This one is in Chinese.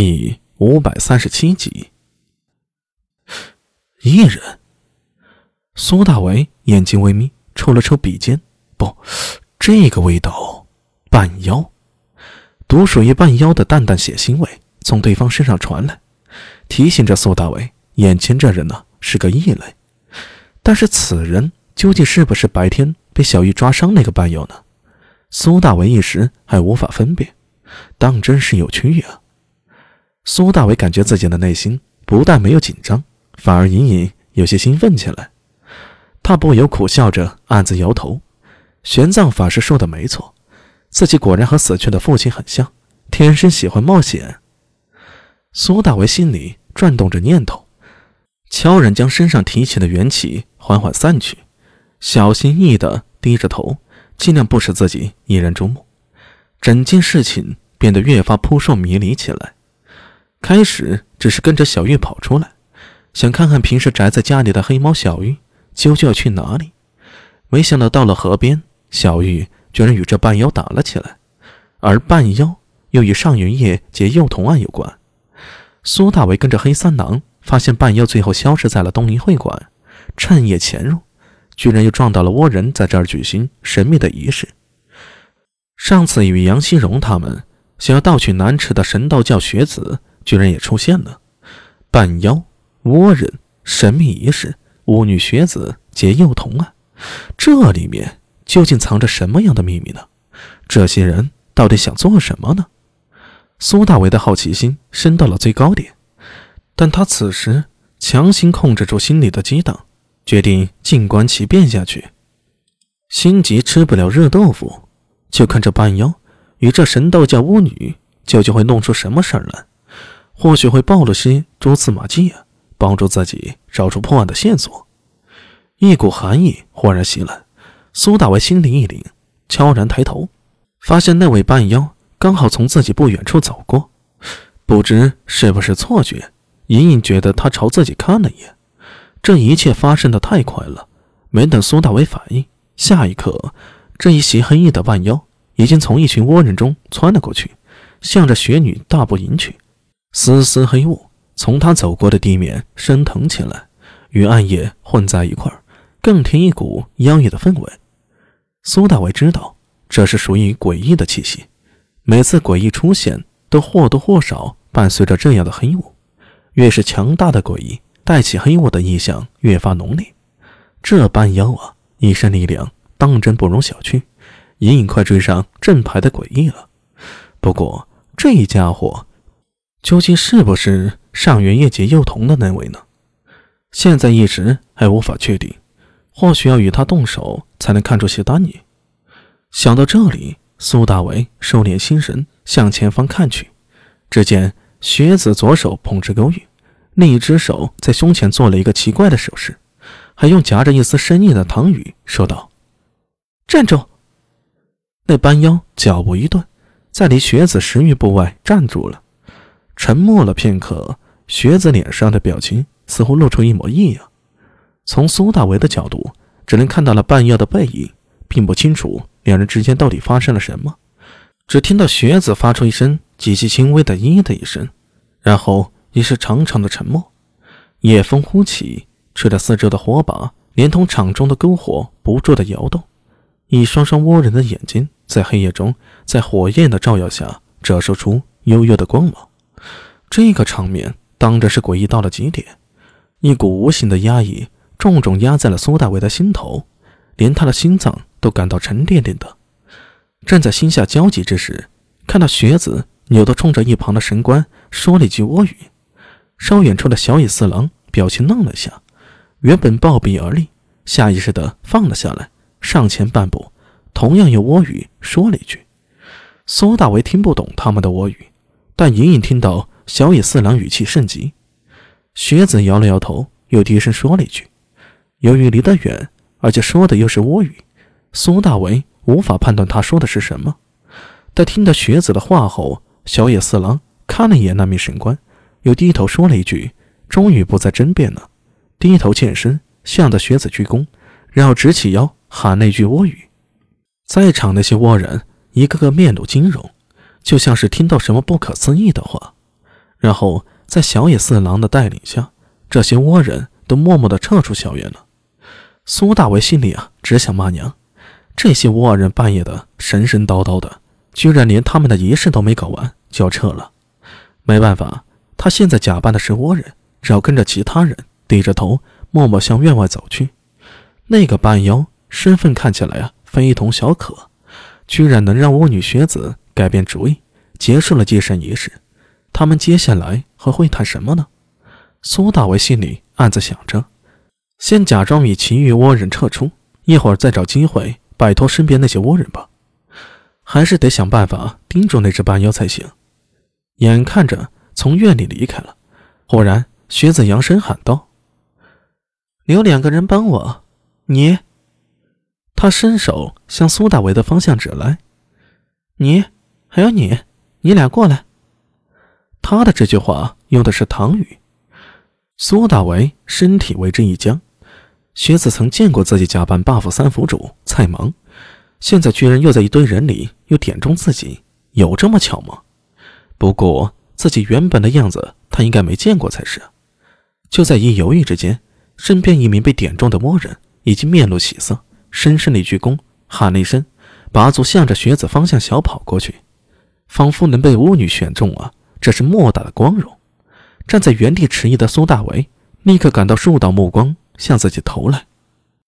第五百三十七集，一人。苏大为眼睛微眯，抽了抽鼻尖，不，这个味道，半妖，独属于半妖的淡淡血腥味从对方身上传来，提醒着苏大为，眼前这人呢是个异类。但是此人究竟是不是白天被小玉抓伤那个半妖呢？苏大为一时还无法分辨，当真是有趣啊！苏大伟感觉自己的内心不但没有紧张，反而隐隐有些兴奋起来。他不由苦笑着，暗自摇头。玄奘法师说的没错，自己果然和死去的父亲很像，天生喜欢冒险。苏大为心里转动着念头，悄然将身上提起的元气缓缓散去，小心翼翼地低着头，尽量不使自己引人注目。整件事情变得越发扑朔迷离起来。开始只是跟着小玉跑出来，想看看平时宅在家里的黑猫小玉究竟要去哪里。没想到到了河边，小玉居然与这半妖打了起来，而半妖又与上元夜劫幼童案有关。苏大为跟着黑三郎发现半妖最后消失在了东林会馆，趁夜潜入，居然又撞到了倭人在这儿举行神秘的仪式。上次与杨希荣他们想要盗取南池的神道教学子。居然也出现了，半妖、倭人、神秘仪式、巫女学子劫幼童啊！这里面究竟藏着什么样的秘密呢？这些人到底想做什么呢？苏大为的好奇心升到了最高点，但他此时强行控制住心里的激荡，决定静观其变下去。心急吃不了热豆腐，就看这半妖与这神道教巫女究竟会弄出什么事儿来。或许会暴露些蛛丝马迹，帮助自己找出破案的线索。一股寒意忽然袭来，苏大为心里一凛，悄然抬头，发现那位半妖刚好从自己不远处走过。不知是不是错觉，隐隐觉得他朝自己看了一眼。这一切发生的太快了，没等苏大为反应，下一刻，这一袭黑衣的半妖已经从一群倭人中窜了过去，向着雪女大步迎去。丝丝黑雾从他走过的地面升腾起来，与暗夜混在一块儿，更添一股妖异的氛围。苏大伟知道，这是属于诡异的气息。每次诡异出现，都或多或少伴随着这样的黑雾。越是强大的诡异，带起黑雾的意象越发浓烈。这般妖啊，一身力量当真不容小觑，隐隐快追上正牌的诡异了。不过这家伙。究竟是不是上元夜劫幼童的那位呢？现在一时还无法确定，或许要与他动手才能看出些端倪。想到这里，苏大为收敛心神，向前方看去，只见学子左手捧着勾玉，另一只手在胸前做了一个奇怪的手势，还用夹着一丝深意的唐语说道：“站住！”那班妖脚步一顿，在离学子十余步外站住了。沉默了片刻，学子脸上的表情似乎露出一抹异样。从苏大为的角度，只能看到了半妖的背影，并不清楚两人之间到底发生了什么。只听到学子发出一声极其轻微的“咦”的一声，然后已是长长的沉默。夜风忽起，吹得四周的火把连同场中的篝火不住的摇动。一双双倭人的眼睛在黑夜中，在火焰的照耀下折射出幽幽的光芒。这个场面当真是诡异到了极点，一股无形的压抑重重压在了苏大伟的心头，连他的心脏都感到沉甸甸的。正在心下焦急之时，看到学子扭头冲着一旁的神官说了一句倭语，稍远处的小野四郎表情愣了下，原本暴毙而立，下意识的放了下来，上前半步，同样用倭语说了一句。苏大为听不懂他们的倭语，但隐隐听到。小野四郎语气甚急，学子摇了摇头，又低声说了一句：“由于离得远，而且说的又是倭语，苏大为无法判断他说的是什么。”待听到学子的话后，小野四郎看了一眼那名神官，又低头说了一句：“终于不再争辩了。”低头欠身，向着学子鞠躬，然后直起腰喊那句倭语。在场那些倭人一个个面露惊容，就像是听到什么不可思议的话。然后在小野四郎的带领下，这些倭人都默默地撤出校园了。苏大为心里啊，只想骂娘：这些倭人半夜的神神叨叨的，居然连他们的仪式都没搞完就要撤了。没办法，他现在假扮的是倭人，只要跟着其他人，低着头默默向院外走去。那个半妖身份看起来啊，非同小可，居然能让巫女学子改变主意，结束了祭神仪式。他们接下来还会谈什么呢？苏大为心里暗自想着：先假装与其余倭人撤出，一会儿再找机会摆脱身边那些倭人吧。还是得想办法盯住那只半妖才行。眼看着从院里离开了，忽然学子扬声喊道：“有两个人帮我。”你，他伸手向苏大为的方向指来。你，还有你，你俩过来。他的这句话用的是唐语。苏大为身体为之一僵。学子曾见过自己假扮 buff 三府主蔡芒，现在居然又在一堆人里又点中自己，有这么巧吗？不过自己原本的样子，他应该没见过才是。就在一犹豫之间，身边一名被点中的倭人。已经面露喜色，深深的一鞠躬，喊了一声，拔足向着学子方向小跑过去，仿佛能被巫女选中啊，这是莫大的光荣。站在原地迟疑的苏大为，立刻感到数道目光向自己投来。